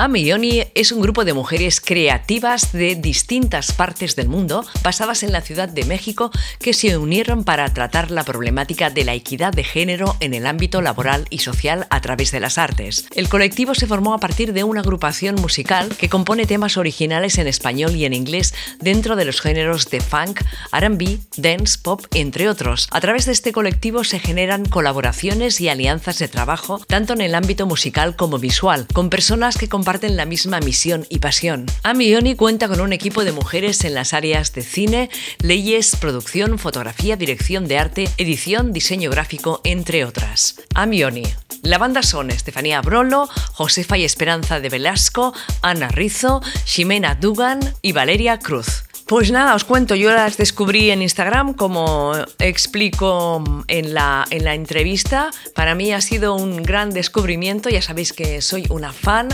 Amioni es un grupo de mujeres creativas de distintas partes del mundo, basadas en la Ciudad de México, que se unieron para tratar la problemática de la equidad de género en el ámbito laboral y social a través de las artes. El colectivo se formó a partir de una agrupación musical que compone temas originales en español y en inglés dentro de los géneros de funk, RB, dance, pop, entre otros. A través de este colectivo se generan colaboraciones y alianzas de trabajo, tanto en el ámbito musical como visual, con personas que comparten comparten la misma misión y pasión. Amioni cuenta con un equipo de mujeres en las áreas de cine, leyes, producción, fotografía, dirección de arte, edición, diseño gráfico, entre otras. Amioni. La banda son Estefanía Brolo, Josefa y Esperanza de Velasco, Ana Rizo, Ximena Dugan y Valeria Cruz. Pues nada, os cuento, yo las descubrí en Instagram, como explico en la, en la entrevista. Para mí ha sido un gran descubrimiento, ya sabéis que soy una fan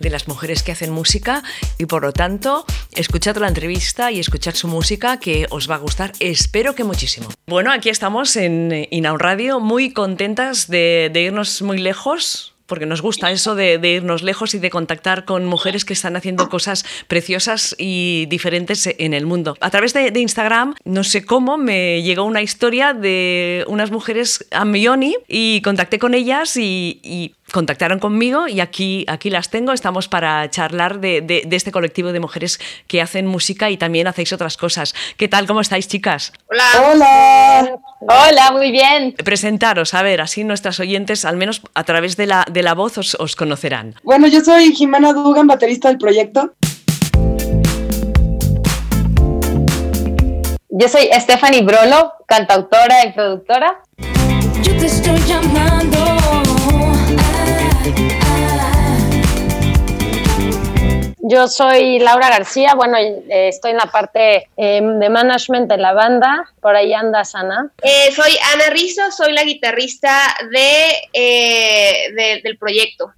de las mujeres que hacen música y por lo tanto escuchad la entrevista y escuchad su música que os va a gustar, espero que muchísimo. Bueno, aquí estamos en Inaun Radio, muy contentas de, de irnos muy lejos porque nos gusta eso de, irnos lejos y de contactar con mujeres que están haciendo cosas preciosas y diferentes en el mundo. A través de, Instagram, no sé cómo, me llegó una historia de unas mujeres a Mioni y contacté con ellas y, contactaron conmigo y aquí, aquí las tengo. Estamos para charlar de, de, este colectivo de mujeres que hacen música y también hacéis otras cosas. ¿Qué tal? ¿Cómo estáis, chicas? Hola. Hola. Hola, muy bien. Presentaros, a ver, así nuestras oyentes, al menos a través de la, de la voz, os, os conocerán. Bueno, yo soy Jimena Dugan, baterista del proyecto. Yo soy Stephanie Brolo, cantautora y productora. Yo te estoy llamando. Yo soy Laura García, bueno, eh, estoy en la parte em, de management de la banda, por ahí anda Sana. Eh, soy Ana Rizzo, soy la guitarrista de, eh, del proyecto.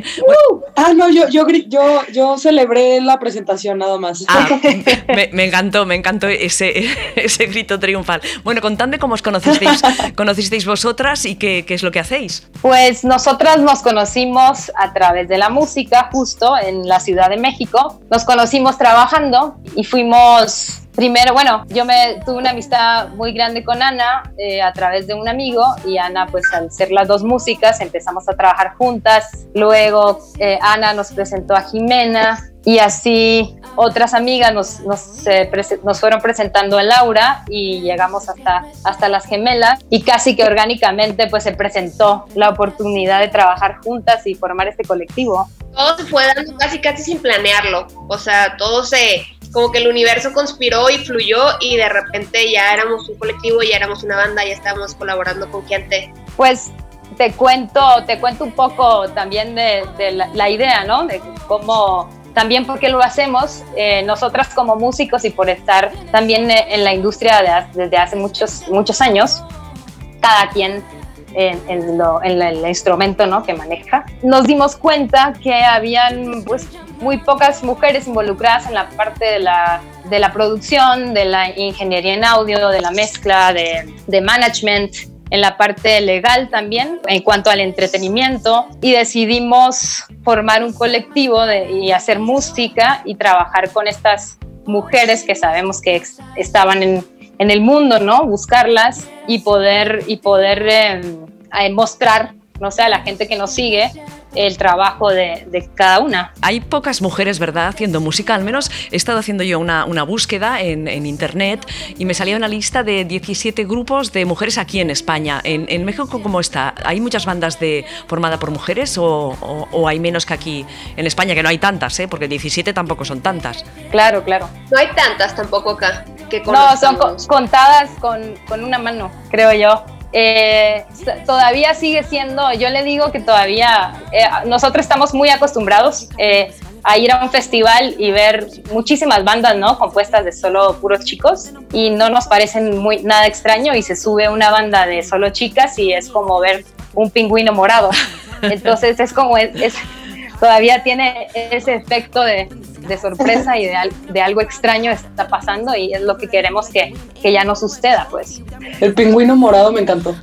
Ah, no, yo, yo, yo, yo celebré la presentación nada más. Ah, me, encantó, me encantó ese, ese grito triunfal. Bueno, contadme cómo os conocisteis, conocisteis vosotras y qué, qué es lo que hacéis. Pues nosotras nos conocimos a través de la música, justo en la Ciudad de México nos conocimos trabajando y fuimos primero, bueno, yo me tuve una amistad muy grande con Ana eh, a través de un amigo y Ana, pues al ser las dos músicas, empezamos a trabajar juntas. Luego eh, Ana nos presentó a Jimena y así otras amigas nos, nos, eh, nos, fueron presentando a Laura y llegamos hasta, hasta las gemelas y casi que orgánicamente pues se presentó la oportunidad de trabajar juntas y formar este colectivo. Todo se fue dando casi casi sin planearlo, o sea, todo se, como que el universo conspiró y fluyó y de repente ya éramos un colectivo, ya éramos una banda, ya estábamos colaborando con gente. Pues te cuento, te cuento un poco también de, la, idea, ¿no? De cómo, también porque lo hacemos, eh, nosotras como músicos y por estar también en la industria desde hace muchos, muchos años, cada quien en, en, el instrumento ¿no? que maneja, nos dimos cuenta que habían pues, muy pocas mujeres involucradas en la parte de la, de la producción, de la ingeniería en audio, de la mezcla, de, de management, en la parte legal también, en cuanto al entretenimiento, y decidimos formar un colectivo de, y hacer música y trabajar con estas mujeres que sabemos que estaban en, en el mundo, ¿no? Buscarlas y poder, y poder em, mostrar, no sé, a la gente que nos sigue el trabajo de, cada una. Hay pocas mujeres, ¿verdad?, haciendo música. Al menos he estado haciendo yo una, una búsqueda en, en, internet y me salía una lista de 17 grupos de mujeres aquí en España. En, en México, ¿cómo está? ¿Hay muchas bandas de, formadas por mujeres o, o, hay menos que aquí en España? Que no hay tantas, ¿eh? Porque 17 tampoco son tantas. Claro, claro. No hay tantas tampoco acá. Que no, son contadas con, con una mano, creo yo. Eh, todavía sigue siendo, yo le digo que todavía, eh, nosotros estamos muy acostumbrados eh, a ir a un festival y ver muchísimas bandas, ¿no? Compuestas de solo puros chicos y no nos parecen muy, nada extraño y se sube una banda de solo chicas y es como ver un pingüino morado. Entonces es como, es, todavía tiene ese efecto de, de sorpresa y de, de, algo extraño está pasando y es lo que queremos que, que ya no suceda, pues. El pingüino morado me encantó.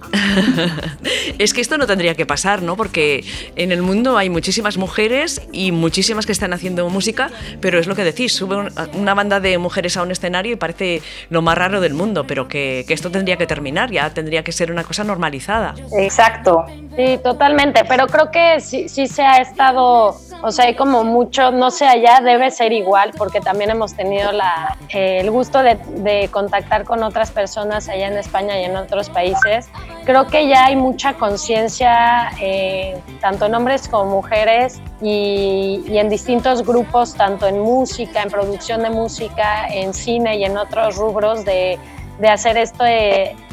es que esto no tendría que pasar, ¿no? Porque en el mundo hay muchísimas mujeres y muchísimas que están haciendo música, pero es lo que decís, sube una banda de mujeres a un escenario y parece lo más raro del mundo, pero que, que esto tendría que terminar, ya tendría que ser una cosa normalizada. Exacto, sí, totalmente, pero creo que sí, sí se ha estado, o sea, hay como mucho, no sé, allá debe ser igual, porque también hemos tenido la, eh, el gusto de, de contactar con otras personas allá en España y en otros países. Creo que ya hay mucha conciencia, eh, tanto en hombres como mujeres, y, y, en distintos grupos, tanto en música, en producción de música, en cine y en otros rubros, de, de hacer esto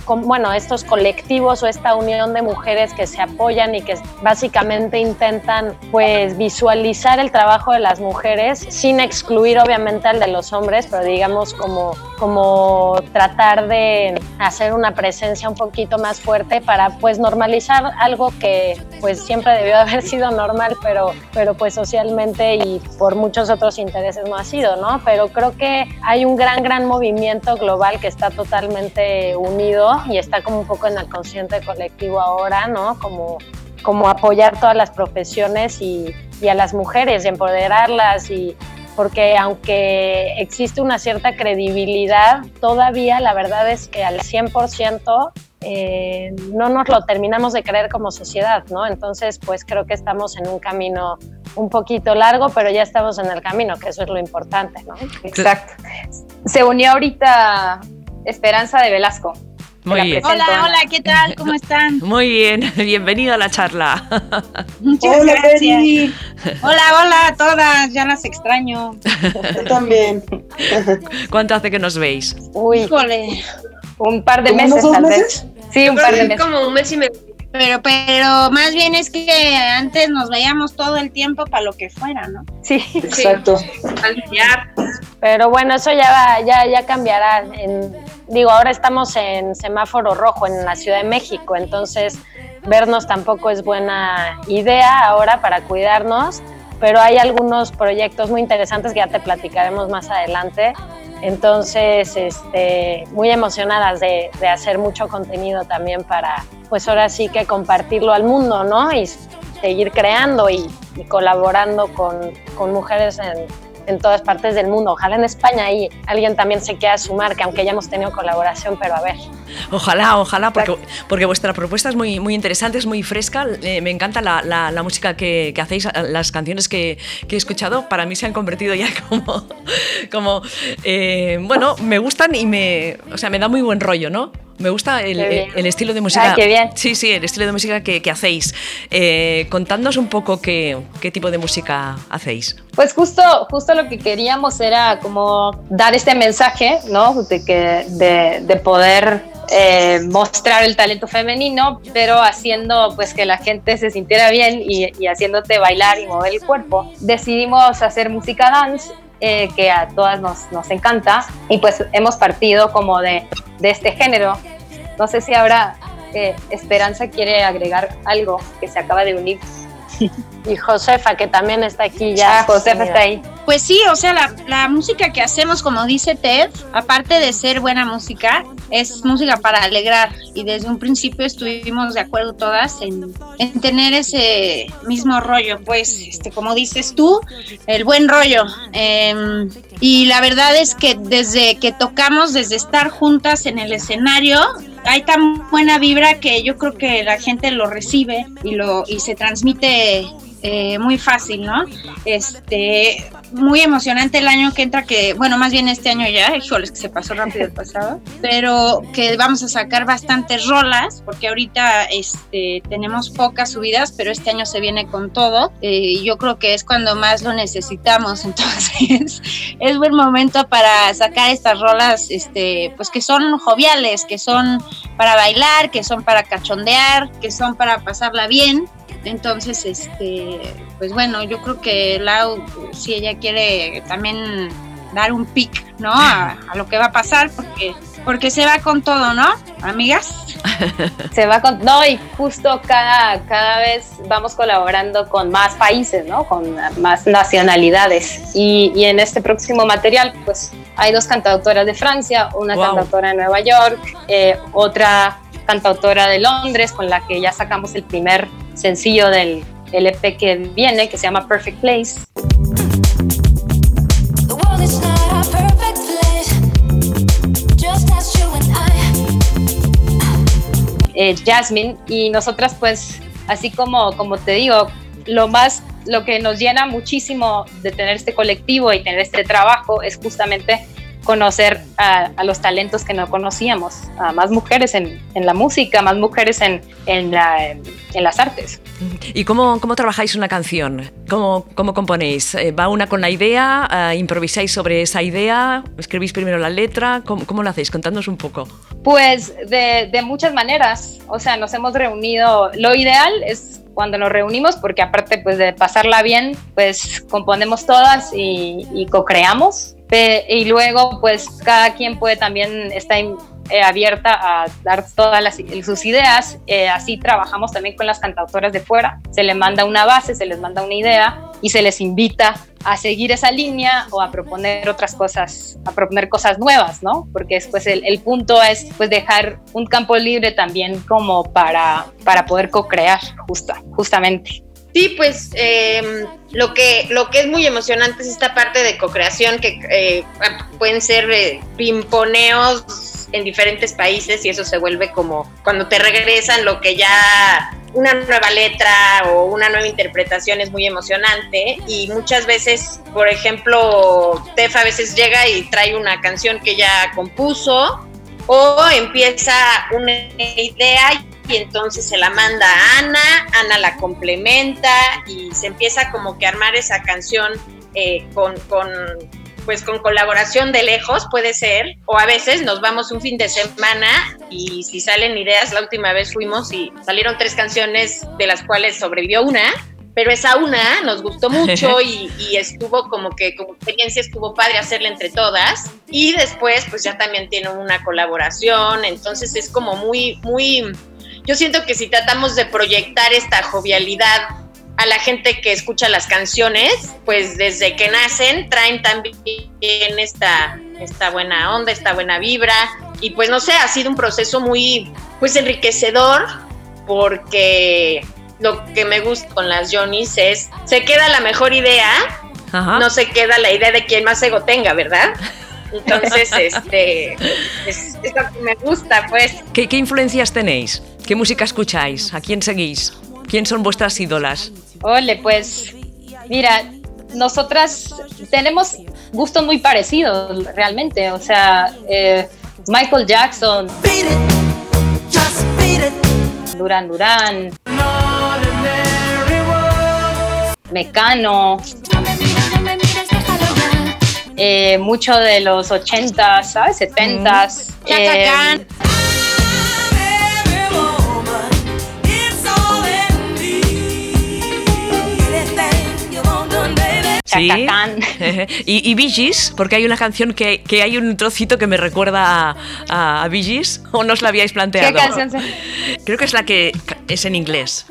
bueno, estos colectivos o esta unión de mujeres que se apoyan y que básicamente intentan pues visualizar el trabajo de las mujeres sin excluir obviamente al de los hombres, pero digamos como, como tratar de hacer una presencia un poquito más fuerte para pues normalizar algo que pues siempre debió haber sido normal, pero, pero pues socialmente y por muchos otros intereses no ha sido, ¿no? Pero creo que hay un gran, gran movimiento global que está totalmente unido y está como un poco en el consciente colectivo ahora, ¿no? Como, como apoyar todas las profesiones y, a las mujeres empoderarlas y porque aunque existe una cierta credibilidad, todavía la verdad es que al 100% eh, no nos lo terminamos de creer como sociedad, ¿no? Entonces, pues creo que estamos en un camino un poquito largo, pero ya estamos en el camino, que eso es lo importante, ¿no? Exacto. Se unió ahorita Esperanza de Velasco. Muy bien. Hola, hola, ¿qué tal? ¿Cómo están? Muy bien, bienvenido a la charla. Muchas hola, gracias. Hola, hola a todas, ya las extraño. Yo también. ¿Cuánto hace que nos veis? Uy, Híjole. Un par de meses, tal vez. Sí, un par de meses. Como un mes y medio. Pero, pero más bien es que antes nos veíamos todo el tiempo para lo que fuera, ¿no? Sí, exacto. Pero bueno, eso ya va, ya, ya cambiará. En, digo, ahora estamos en semáforo rojo en la Ciudad de México, entonces vernos tampoco es buena idea ahora para cuidarnos, pero hay algunos proyectos muy interesantes que ya te platicaremos más adelante. Entonces, este, muy emocionadas de, de hacer mucho contenido también para, pues ahora sí que compartirlo al mundo, ¿no? Y seguir creando y, colaborando con mujeres en, en todas partes del mundo. Ojalá en España ahí alguien también se quiera sumar, que aunque ya hemos tenido colaboración, pero a ver. Ojalá, ojalá, porque, porque vuestra propuesta es muy, muy interesante, es muy fresca. Eh, me encanta la, la, la música que, que, hacéis, las canciones que, que, he escuchado. Para mí se han convertido ya como, como eh, bueno, me gustan y me, o sea, me da muy buen rollo, ¿no? Me gusta el, el, estilo de música. Ay, qué bien. Sí, sí, el estilo de música que, que hacéis. Eh, contadnos un poco qué, qué, tipo de música hacéis. Pues justo, justo lo que queríamos era como dar este mensaje, ¿no? De, que, de, de poder eh, mostrar el talento femenino, pero haciendo pues que la gente se sintiera bien y, y haciéndote bailar y mover el cuerpo. Decidimos hacer música dance eh, que a todas nos, nos, encanta y pues hemos partido como de, de este género. No sé si ahora eh, Esperanza quiere agregar algo que se acaba de unir. Y Josefa, que también está aquí ya. Ah, Josefa está ahí. Pues sí, o sea, la, la, música que hacemos, como dice Ted, aparte de ser buena música, es música para alegrar. Y desde un principio estuvimos de acuerdo todas en, en tener ese mismo rollo, pues, este, como dices tú, el buen rollo. Eh, y la verdad es que desde que tocamos, desde estar juntas en el escenario, hay tan buena vibra que yo creo que la gente lo recibe y lo y se transmite eh, muy fácil, ¿no? Este, muy emocionante el año que entra, que, bueno, más bien este año ya, híjoles, que se pasó rápido el pasado, pero que vamos a sacar bastantes rolas, porque ahorita este, tenemos pocas subidas, pero este año se viene con todo, eh, y yo creo que es cuando más lo necesitamos, entonces es buen momento para sacar estas rolas, este, pues que son joviales, que son para bailar, que son para cachondear, que son para pasarla bien, entonces, este, pues bueno, yo creo que Lau, si ella quiere también dar un pic, ¿no? A, a lo que va a pasar, porque porque se va con todo, ¿no, amigas? se va con... No, y justo cada, cada vez vamos colaborando con más países, ¿no? Con más nacionalidades. Y, y en este próximo material, pues hay dos cantautoras de Francia, una cantautora de Nueva York, eh, otra cantautora de Londres, con la que ya sacamos el primer sencillo del LP que viene, que se llama Perfect Place. Eh, Jasmine y nosotras pues así como, como te digo, lo más, lo que nos llena muchísimo de tener este colectivo y tener este trabajo es justamente conocer a, los talentos que no conocíamos, a más mujeres en, la música, más mujeres en, en, las artes. ¿Y cómo, cómo, trabajáis una canción? ¿Cómo, cómo componéis? Eh, ¿Va una con la idea? Eh, ¿Improvisáis sobre esa idea? ¿Escribís primero la letra? ¿Cómo, cómo lo hacéis? Contadnos un poco. Pues de, de muchas maneras. O sea, nos hemos reunido. Lo ideal es cuando nos reunimos, porque aparte pues de pasarla bien, pues componemos todas y, y co-creamos y luego, pues cada quien puede también estar eh, abierta a dar todas sus ideas. Eh, así trabajamos también con las cantautoras de fuera. Se les manda una base, se les manda una idea y se les invita a seguir esa línea o a proponer otras cosas, a proponer cosas nuevas, ¿no? Porque después el, el punto es pues dejar un campo libre también como para, para poder co-crear justa, justamente. Sí, pues em, lo, que, lo que es muy emocionante es esta parte de co-creación que eh, pueden ser eh, pimponeos en diferentes países y eso se vuelve como cuando te regresan lo que ya una nueva letra o una nueva interpretación es muy emocionante y muchas veces, por ejemplo, Tef a veces llega y trae una canción que ya compuso o empieza una idea y entonces se la manda a Ana, Ana la complementa y se empieza como que a armar esa canción eh, con, con, pues con colaboración de lejos, puede ser, o a veces nos vamos un fin de semana y si salen ideas, la última vez fuimos y salieron tres canciones de las cuales sobrevivió una, pero esa una nos gustó mucho y, y, estuvo como que como experiencia estuvo padre hacerla entre todas y después pues ya también tiene una colaboración, entonces es como muy, muy yo siento que si tratamos de proyectar esta jovialidad a la gente que escucha las canciones, pues desde que nacen traen también esta, esta buena onda, esta buena vibra. Y pues no sé, ha sido un proceso muy pues enriquecedor porque lo que me gusta con las Johnnys es, se queda la mejor idea, no se queda la idea de quien más ego tenga, ¿verdad? Entonces, este, es, lo que me gusta, pues. ¿Qué, ¿Qué influencias tenéis? ¿Qué música escucháis? ¿A quién seguís? ¿Quién son vuestras ídolas? Ole, pues mira, nosotras tenemos gustos muy parecidos realmente. O sea, eh, Michael Jackson, Duran Duran, Mecano, eh, mucho de los 80, ¿sabes? 70. Sí. y, y Bee Gees, porque hay una canción que, que, hay un trocito que me recuerda a, a Bee Gees, o no os la habíais planteado. ¿Qué canción? Creo que es la que es en inglés.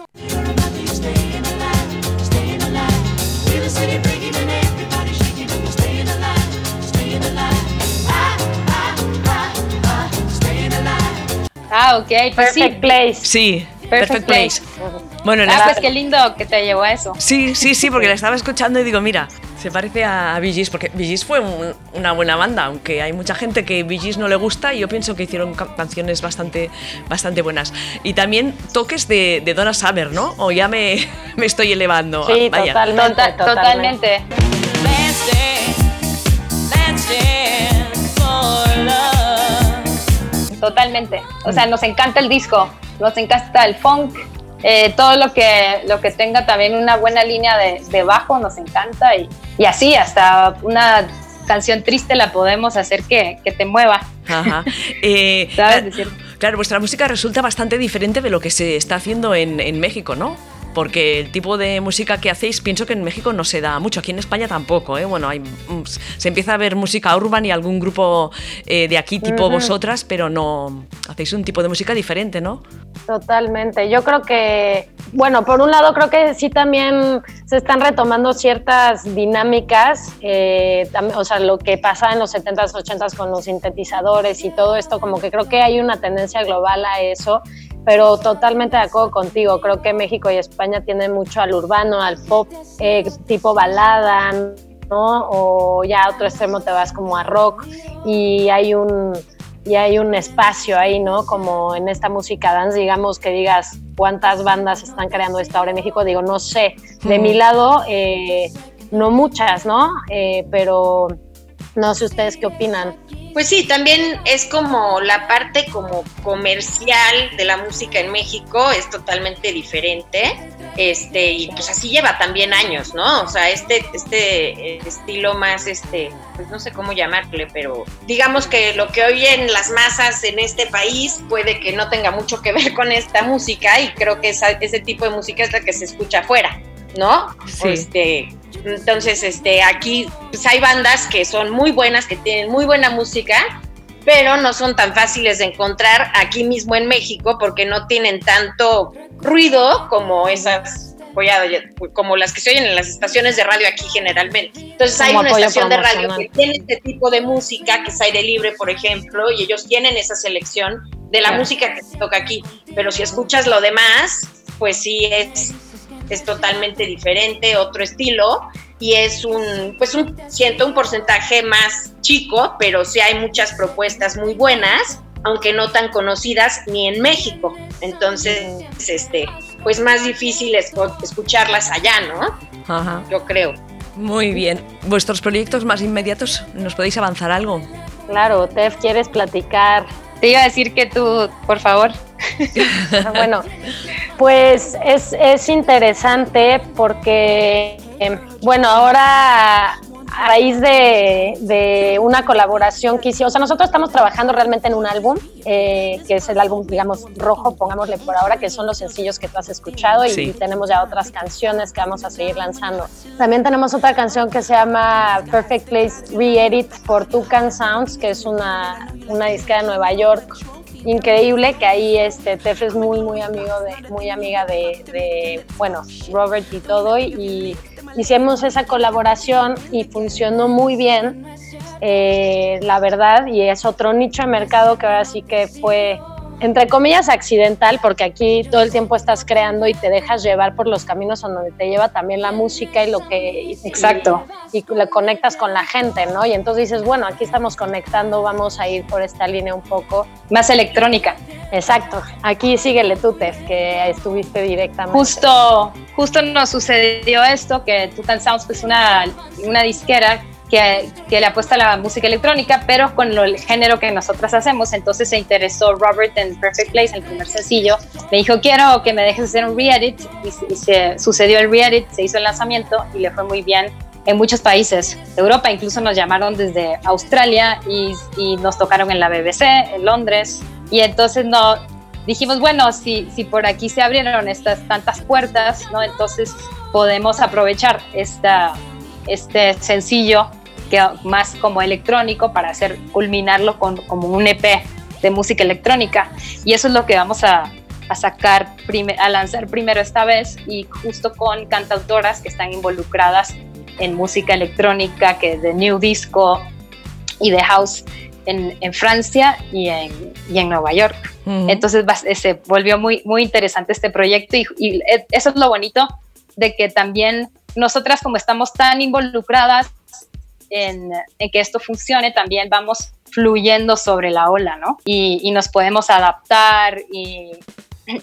Ah, ok. Pues Perfect Place. Sí, Perfect, Place. Bueno, ah, pues qué lindo que te llevó a eso. Sí, sí, sí, porque la estaba escuchando y digo, mira, se parece a Bee Gees, porque Bee Gees fue una buena banda, aunque hay mucha gente que Bee Gees no le gusta y yo pienso que hicieron canciones bastante, bastante buenas. Y también toques de, de Donna Summer, ¿no? O ya me, me estoy elevando. Sí, Totalmente, totalmente. Totalmente. O sea, nos encanta el disco, nos encanta el funk, eh, todo lo que, lo que tenga también una buena línea de, bajo nos encanta y, y, así hasta una canción triste la podemos hacer que, que te mueva. Ajá. Eh. Claro, vuestra música resulta bastante diferente de lo que se está haciendo en, en México, ¿no? Porque el tipo de música que hacéis pienso que en México no se da mucho, aquí en España tampoco, ¿eh? Bueno, hay, mm, se empieza a ver música urban y algún grupo eh, de aquí tipo vosotras, pero no, hacéis un tipo de música diferente, ¿no? Totalmente, yo creo que, bueno, por un lado creo que sí también se están retomando ciertas dinámicas, eh, o sea, lo que pasaba en los 70s, 80s con los sintetizadores y todo esto, como que creo que hay una tendencia global a eso pero totalmente de acuerdo contigo. Creo que México y España tienen mucho al urbano, al pop, eh, tipo balada, ¿no? O ya a otro extremo te vas como a rock y hay un y hay un espacio ahí, ¿no? Como en esta música dance, digamos que digas cuántas bandas están creando esta ahora en México, digo, no sé. De mi lado, eh, no muchas, ¿no? Eh, pero no sé ustedes qué opinan. Pues sí, también es como la parte como comercial de la música en México es totalmente diferente. Este, y pues así lleva también años, ¿no? O sea, este, este estilo más, este, pues no sé cómo llamarle, pero digamos que lo que oyen las masas en este país puede que no tenga mucho que ver con esta música y creo que ese tipo de música es la que se escucha afuera, ¿no? Sí. Este, entonces, este, aquí pues, hay bandas que son muy buenas, que tienen muy buena música, pero no son tan fáciles de encontrar aquí mismo en México porque no tienen tanto ruido como esas como las que se oyen en las estaciones de radio aquí generalmente. Entonces hay una estación de radio que tiene este tipo de música, que es aire libre, por ejemplo, y ellos tienen esa selección de la música que se toca aquí. Pero si escuchas lo demás, pues sí es es totalmente diferente, otro estilo y es un, pues un, siento un porcentaje más chico, pero sí hay muchas propuestas muy buenas, aunque no tan conocidas ni en México. Entonces, este, pues más difícil es escucharlas allá, ¿no? Ajá. Yo creo. Muy bien. ¿Vuestros proyectos más inmediatos? ¿Nos podéis avanzar algo? Claro, Tef, ¿quieres platicar? Te iba a decir que tú, por favor. bueno, pues es, es interesante porque, em, bueno, ahora a raíz de, una colaboración que hicimos, o sea, nosotros estamos trabajando realmente en un álbum, eh, que es el álbum, digamos, rojo, pongámosle por ahora, que son los sencillos que tú has escuchado y, tenemos ya otras canciones que vamos a seguir lanzando. También tenemos otra canción que se llama Perfect Place Re-Edit por Tucan Sounds, que es una, una disquera de Nueva York increíble que ahí este Tef es muy muy amigo de muy amiga de, de bueno Robert y todo y hicimos esa colaboración y funcionó muy bien, eh, la verdad, y es otro nicho de mercado que ahora sí que fue entre comillas accidental, porque aquí todo el tiempo estás creando y te dejas llevar por los caminos en donde te lleva también la música y lo que... Exacto. Y, le conectas con la gente, ¿no? Y entonces dices, bueno, aquí estamos conectando, vamos a ir por esta línea un poco. Más electrónica. Exacto. Aquí síguele tú, Tef, que estuviste directamente. Justo, justo nos sucedió esto, que Tutan Sounds es una, una disquera que, le apuesta a la música electrónica, pero con el género que nosotras hacemos. Entonces se interesó Robert en Perfect Place, el primer sencillo. Me dijo, quiero que me dejes hacer un re-edit. Y, se, sucedió el re-edit, se hizo el lanzamiento y le fue muy bien en muchos países de Europa. Incluso nos llamaron desde Australia y, y nos tocaron en la BBC, en Londres. Y entonces no, dijimos, bueno, si, si por aquí se abrieron estas tantas puertas, ¿no? entonces podemos aprovechar esta, este sencillo más como electrónico para hacer culminarlo con como un EP de música electrónica. Y eso es lo que vamos a, a sacar, a lanzar primero esta vez y justo con cantautoras que están involucradas en música electrónica, que de New Disco y de House en, en Francia y en, y en, Nueva York. Entonces se volvió muy, muy interesante este proyecto y, y eso es lo bonito de que también nosotras como estamos tan involucradas en, que esto funcione, también vamos fluyendo sobre la ola, ¿no? Y, nos podemos adaptar y,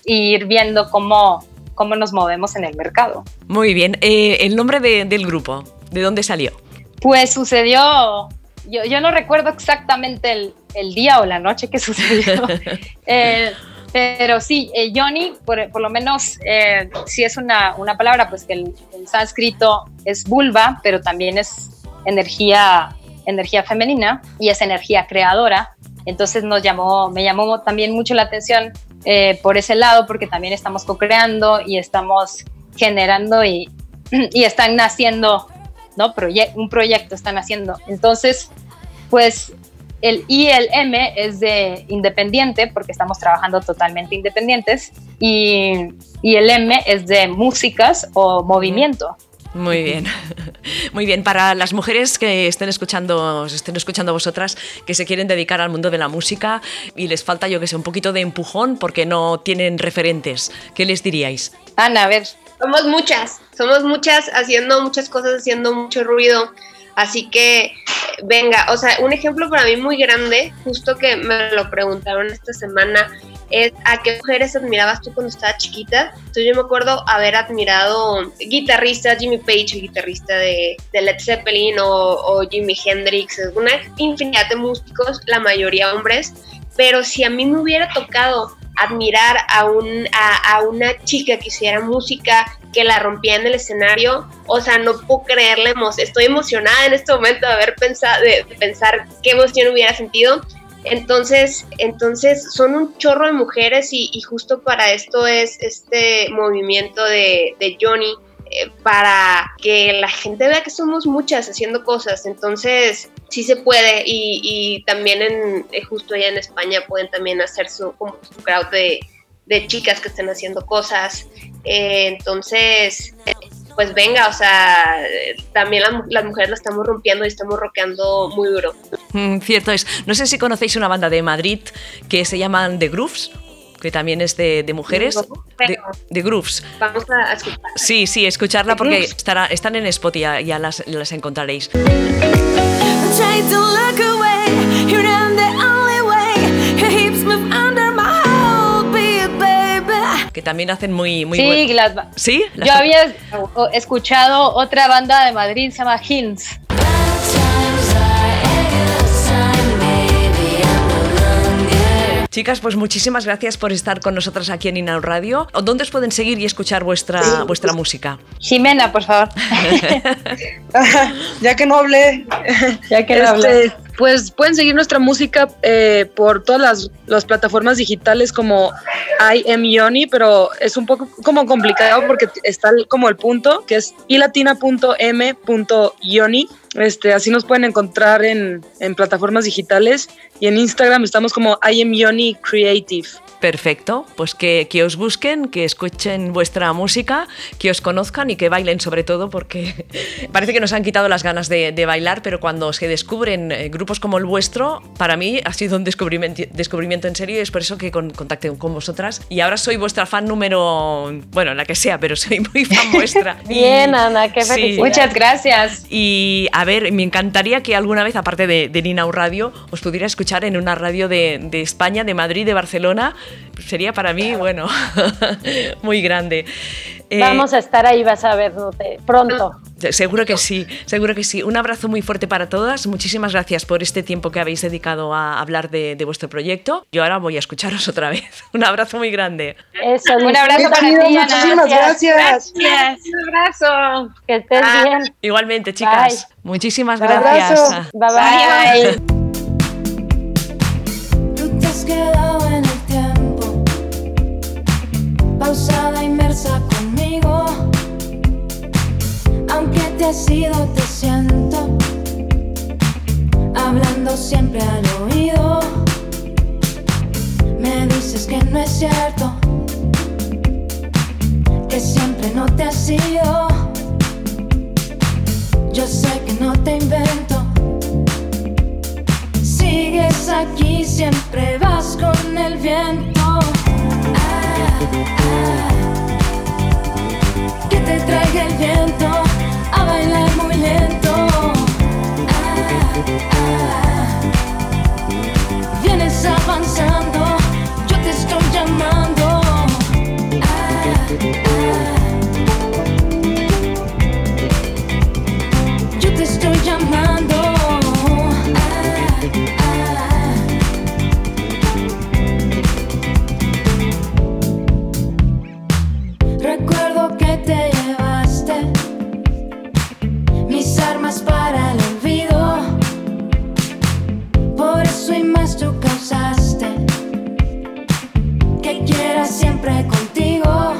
ir viendo cómo, cómo nos movemos en el mercado. Muy bien. Eh, ¿El nombre del grupo? ¿De dónde salió? Pues sucedió, yo, yo no recuerdo exactamente el, el, día o la noche que sucedió, eh, pero sí, eh, Johnny, por, por, lo menos, si es una, una, palabra, pues que el, el sánscrito es vulva, pero también es energía, energía femenina y es energía creadora. Entonces nos llamó, me llamó también mucho la atención eh, por ese lado porque también estamos co-creando y estamos generando y, y están naciendo, ¿no? un proyecto están haciendo. Entonces, pues el I y el M es de independiente, porque estamos trabajando totalmente independientes, y, y el M es de músicas o movimiento. Muy bien, muy bien. Para las mujeres que estén escuchando, estén escuchando a vosotras, que se quieren dedicar al mundo de la música y les falta, yo que sé, un poquito de empujón porque no tienen referentes, ¿qué les diríais? Ana, a ver. Somos muchas, somos muchas haciendo muchas cosas, haciendo mucho ruido. Así que, venga, o sea, un ejemplo para mí muy grande, justo que me lo preguntaron esta semana, es a qué mujeres admirabas tú cuando estabas chiquita. Entonces yo me acuerdo haber admirado guitarristas, Jimmy Page, el guitarrista de, Led Zeppelin o, o Jimi Hendrix, una infinidad de músicos, la mayoría hombres, pero si a mí me hubiera tocado admirar a, un, a, una chica que hiciera música, que la rompía en el escenario, o sea, no puedo creerle, estoy emocionada en este momento de haber pensado, de, pensar qué emoción hubiera sentido. Entonces, entonces son un chorro de mujeres y, justo para esto es este movimiento de, de Johnny, eh, para que la gente vea que somos muchas haciendo cosas. Entonces, sí se puede y, también en, eh, justo allá en España pueden también hacer su, crowd de, chicas que estén haciendo cosas. Eh, entonces, pues venga, o sea, también las mujeres la estamos rompiendo y estamos rockeando muy duro. Mm, cierto es. No sé si conocéis una banda de Madrid que se llaman The Grooves que también es de, mujeres, de, Grooves. Vamos a escucharla. Sí, sí, escucharla porque estará, están en Spotify, ya las, las encontraréis. Que también hacen muy, muy sí, ¿Sí? Yo había escuchado otra banda de Madrid, se llama Hints. Chicas, pues muchísimas gracias por estar con nosotras aquí en Inau Radio. ¿Dónde os pueden seguir y escuchar vuestra, vuestra música? Jimena, por favor. ya que no hablé. Ya que no hablé. Pues pueden seguir nuestra música eh, por todas las, plataformas digitales como I am Yoni, pero es un poco como complicado porque está como el punto, que es ilatina.m.yoni este, así nos pueden encontrar en, en, plataformas digitales y en Instagram estamos como I am Yoni Creative. Perfecto, pues que, que, os busquen, que escuchen vuestra música, que os conozcan y que bailen sobre todo, porque parece que nos han quitado las ganas de, de bailar, pero cuando se descubren eh, grupos como el vuestro, para mí ha sido un descubrimiento, descubrimiento en serio y es por eso que con, contacté con vosotras. Y ahora soy vuestra fan número, bueno, la que sea, pero soy muy fan vuestra. Bien, Ana, qué felicidad. Muchas gracias. Y a ver, me encantaría que alguna vez, aparte de, de Ninau Radio, os pudiera escuchar en una radio de, de España, de Madrid, de Barcelona sería para mí, bueno, muy grande. Eh, Vamos a estar ahí, vas a ver pronto. Seguro que sí, seguro que sí. Un abrazo muy fuerte para todas. Muchísimas gracias por este tiempo que habéis dedicado a hablar de, vuestro proyecto. Yo ahora voy a escucharos otra vez. Un abrazo muy grande. Eso, un abrazo para ti, Muchísimas gracias. gracias. Un abrazo. Que estés ah, bien. Igualmente, chicas. Muchísimas gracias. bye. bye. pausada, te has ido, te siento. Hablando siempre al oído. Me dices que no es cierto. Que siempre no te has ido. Yo sé que no te invento. Sigues aquí, siempre vas con el viento. Que te traiga el viento Vienes que quieras siempre contigo.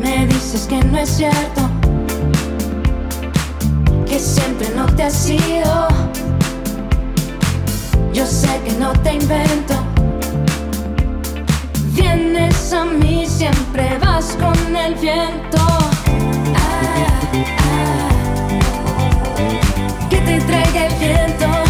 Me dices que no es cierto, que siempre no te has sido. Yo sé que no te invento. Vienes a mí, siempre vas con el viento. Ah, ah, que te traiga el viento.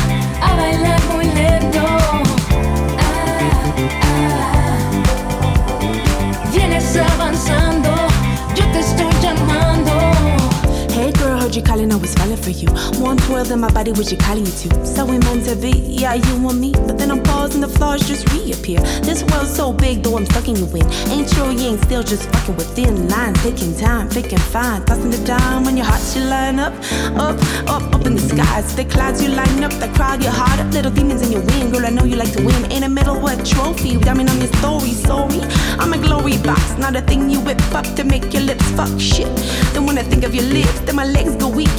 I was falling for you. One twirl in my body, was you calling you to? So we meant to be, yeah, you and me. But then I'm pausing, the flaws just reappear. This world's so big, though I'm sucking you in. Ain't sure you ain't still just fucking within line, taking time, picking fine. Tossing the dime when your hearts you line up, up, up, up in the skies. The clouds you line up, the crowd you hard up. Little demons in your wing, girl, I know you like to win. Ain't a medal, what trophy? Diamond on your story, sorry. I'm a glory box, not a thing you whip up to make your lips fuck shit. Then when I think of your lips, then my legs go weak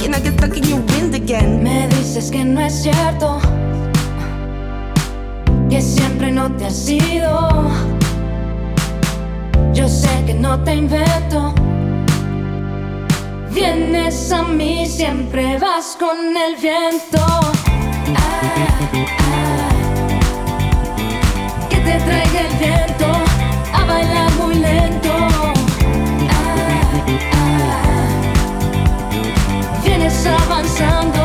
Me dices que no es cierto, que siempre no te has ido. Yo sé que no te invento. Vienes a mí, siempre vas con el viento. Ah, ah. Que te traiga el viento Vienes avanzando,